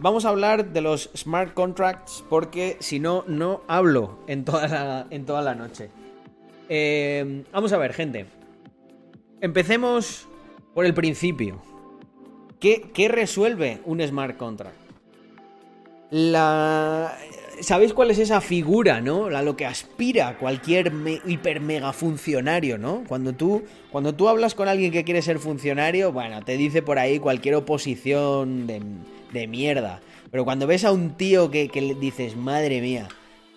vamos a hablar de los smart contracts porque si no, no hablo en toda la, en toda la noche. Eh, vamos a ver, gente. Empecemos por el principio. ¿Qué, qué resuelve un smart contract? La... ¿Sabéis cuál es esa figura, no? A lo que aspira cualquier hiper mega funcionario, ¿no? Cuando tú, cuando tú hablas con alguien que quiere ser funcionario, bueno, te dice por ahí cualquier oposición de, de mierda. Pero cuando ves a un tío que, que le dices, madre mía,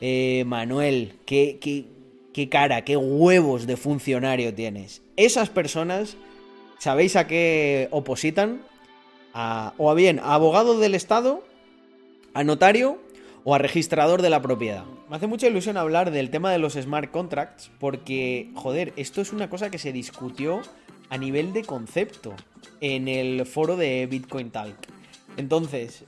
eh, Manuel, qué, qué, qué cara, qué huevos de funcionario tienes. Esas personas, ¿sabéis a qué opositan? A, o a bien, a abogado del Estado, a notario o a registrador de la propiedad. Me hace mucha ilusión hablar del tema de los smart contracts porque, joder, esto es una cosa que se discutió a nivel de concepto en el foro de Bitcoin Talk. Entonces,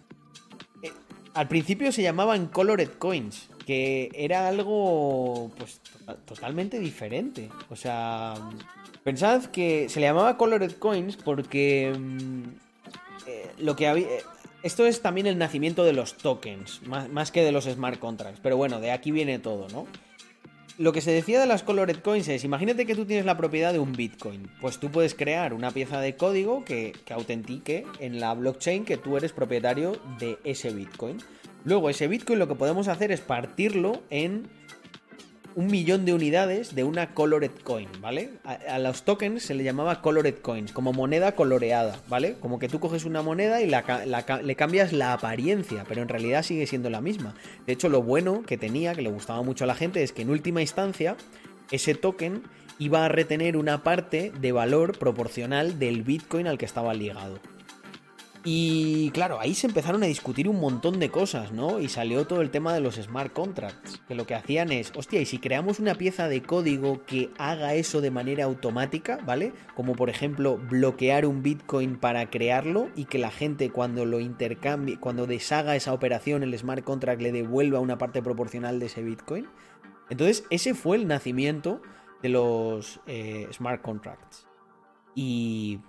eh, al principio se llamaban colored coins, que era algo pues totalmente diferente. O sea, pensad que se le llamaba colored coins porque mm, eh, lo que había esto es también el nacimiento de los tokens, más, que de los smart contracts. Pero bueno, de aquí viene todo, ¿no? Lo que se decía de las colored coins es, imagínate que tú tienes la propiedad de un Bitcoin. Pues tú puedes crear una pieza de código que, que autentique en la blockchain que tú eres propietario de ese Bitcoin. Luego ese Bitcoin lo que podemos hacer es partirlo en un millón de unidades de una colored coin, ¿vale? A, los tokens se le llamaba colored coins, como moneda coloreada, ¿vale? Como que tú coges una moneda y le cambias la apariencia, pero en realidad sigue siendo la misma. De hecho, lo bueno que tenía, que le gustaba mucho a la gente, es que en última instancia, ese token iba a retener una parte de valor proporcional del Bitcoin al que estaba ligado. Y claro, ahí se empezaron a discutir un montón de cosas, ¿no? Y salió todo el tema de los smart contracts, que lo que hacían es, hostia, y si creamos una pieza de código que haga eso de manera automática, ¿vale? Como por ejemplo bloquear un Bitcoin para crearlo y que la gente cuando lo intercambie, cuando deshaga esa operación, el smart contract le devuelva una parte proporcional de ese Bitcoin. Entonces, ese fue el nacimiento de los eh, smart contracts. Y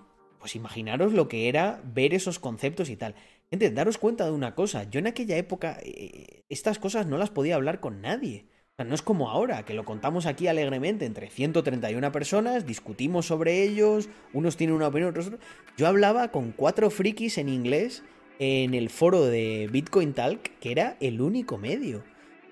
pues imaginaros lo que era ver esos conceptos y tal. Gente, daros cuenta de una cosa, yo en aquella época eh, estas cosas no las podía hablar con nadie. O sea, no es como ahora, que lo contamos aquí alegremente entre 131 personas, discutimos sobre ellos, unos tienen una opinión, otros... Yo hablaba con cuatro frikis en inglés en el foro de Bitcoin Talk, que era el único medio.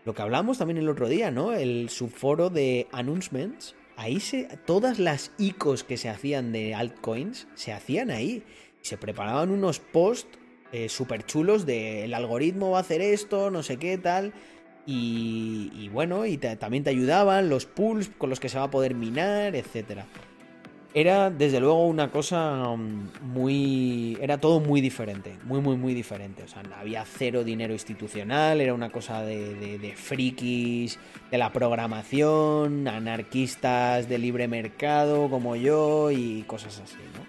Lo que hablamos también el otro día, ¿no? El subforo de Announcements, ahí se, todas las icos que se hacían de altcoins se hacían ahí. Se preparaban unos posts eh, súper chulos de el algoritmo va a hacer esto, no sé qué tal. Y, bueno, y también te ayudaban los pools con los que se va a poder minar, etcétera era desde luego una cosa um, muy... Era todo muy diferente, muy, muy, muy diferente. O sea, había cero dinero institucional, era una cosa de, de, frikis, de la programación, anarquistas de libre mercado como yo y cosas así, ¿no?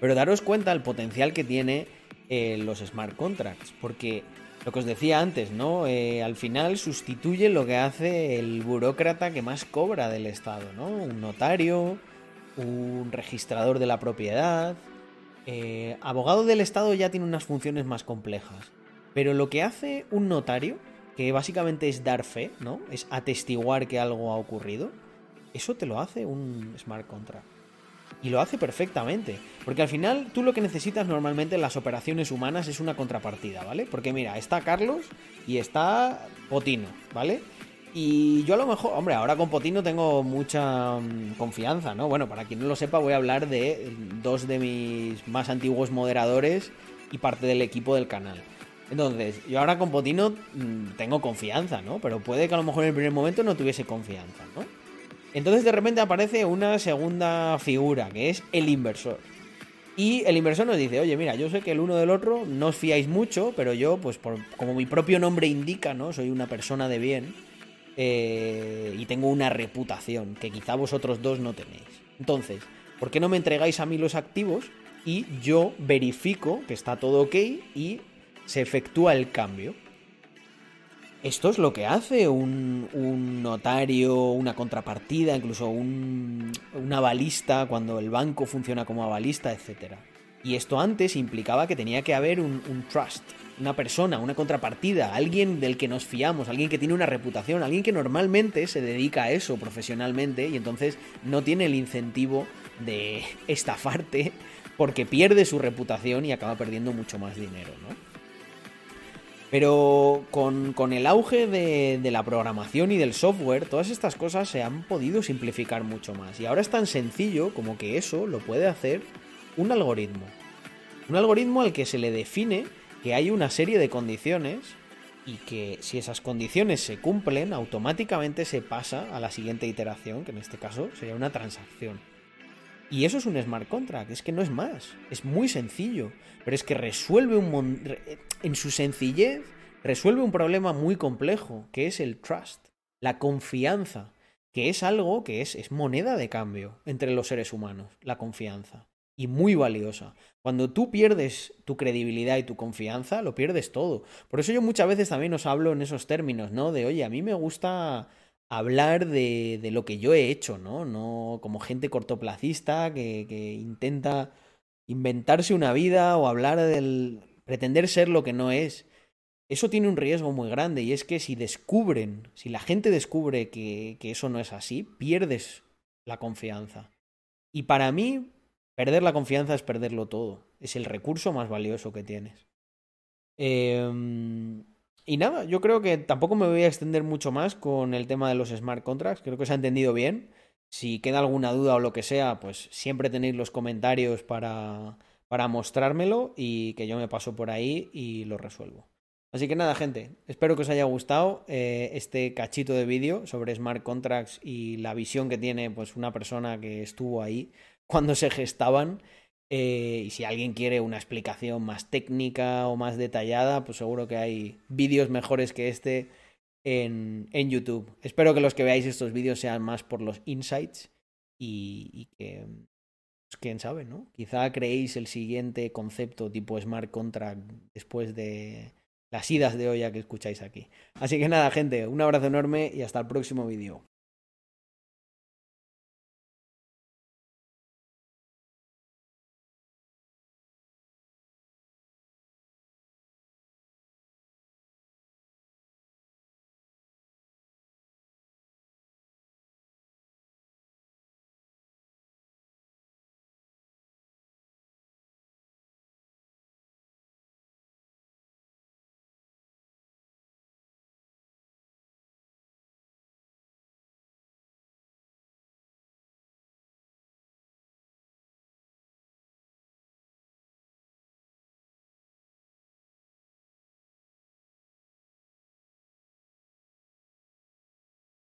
Pero daros cuenta el potencial que tiene eh, los smart contracts, porque lo que os decía antes, ¿no? Eh, al final sustituye lo que hace el burócrata que más cobra del Estado, ¿no? Un notario, un registrador de la propiedad. Eh, abogado del Estado ya tiene unas funciones más complejas. Pero lo que hace un notario, que básicamente es dar fe, ¿no? Es atestiguar que algo ha ocurrido. Eso te lo hace un smart contract. Y lo hace perfectamente. Porque al final tú lo que necesitas normalmente en las operaciones humanas es una contrapartida, ¿vale? Porque mira, está Carlos y está Potino, ¿vale? Y yo a lo mejor, hombre, ahora con Potino tengo mucha mm, confianza, ¿no? Bueno, para quien no lo sepa, voy a hablar de dos de mis más antiguos moderadores y parte del equipo del canal. Entonces, yo ahora con Potino mm, tengo confianza, ¿no? Pero puede que a lo mejor en el primer momento no tuviese confianza, ¿no? Entonces de repente aparece una segunda figura, que es el inversor. Y el inversor nos dice, oye, mira, yo sé que el uno del otro no os fiáis mucho, pero yo, pues como mi propio nombre indica, ¿no? Soy una persona de bien eh, y tengo una reputación que quizá vosotros dos no tenéis. Entonces, ¿por qué no me entregáis a mí los activos y yo verifico que está todo ok y se efectúa el cambio? Esto es lo que hace un, notario, una contrapartida, incluso un, un, avalista, cuando el banco funciona como avalista, etc. Y esto antes implicaba que tenía que haber un, trust, una persona, una contrapartida, alguien del que nos fiamos, alguien que tiene una reputación, alguien que normalmente se dedica a eso profesionalmente y entonces no tiene el incentivo de estafarte porque pierde su reputación y acaba perdiendo mucho más dinero, ¿no? Pero con, el auge de, la programación y del software, todas estas cosas se han podido simplificar mucho más. Y ahora es tan sencillo como que eso lo puede hacer un algoritmo. Un algoritmo al que se le define que hay una serie de condiciones y que si esas condiciones se cumplen, automáticamente se pasa a la siguiente iteración, que en este caso sería una transacción. Y eso es un smart contract, es que no es más, es muy sencillo, pero es que resuelve un en su sencillez resuelve un problema muy complejo, que es el trust, la confianza, que es algo que es, es moneda de cambio entre los seres humanos, la confianza, y muy valiosa. Cuando tú pierdes tu credibilidad y tu confianza, lo pierdes todo. Por eso yo muchas veces también os hablo en esos términos, ¿no? De, oye, a mí me gusta hablar de, de, lo que yo he hecho, ¿no? No como gente cortoplacista que, que, intenta inventarse una vida o hablar del. pretender ser lo que no es. Eso tiene un riesgo muy grande y es que si descubren, si la gente descubre que, que eso no es así, pierdes la confianza. Y para mí, perder la confianza es perderlo todo. Es el recurso más valioso que tienes. Eh, y nada, yo creo que tampoco me voy a extender mucho más con el tema de los smart contracts. Creo que se ha entendido bien. Si queda alguna duda o lo que sea, pues siempre tenéis los comentarios para, para mostrármelo y que yo me paso por ahí y lo resuelvo. Así que nada, gente, espero que os haya gustado eh, este cachito de vídeo sobre smart contracts y la visión que tiene pues una persona que estuvo ahí cuando se gestaban eh, y si alguien quiere una explicación más técnica o más detallada, pues seguro que hay vídeos mejores que este en, en, YouTube. Espero que los que veáis estos vídeos sean más por los insights y, que, pues, quién sabe, ¿no? Quizá creéis el siguiente concepto tipo smart contract después de las idas de olla que escucháis aquí. Así que nada, gente, un abrazo enorme y hasta el próximo vídeo.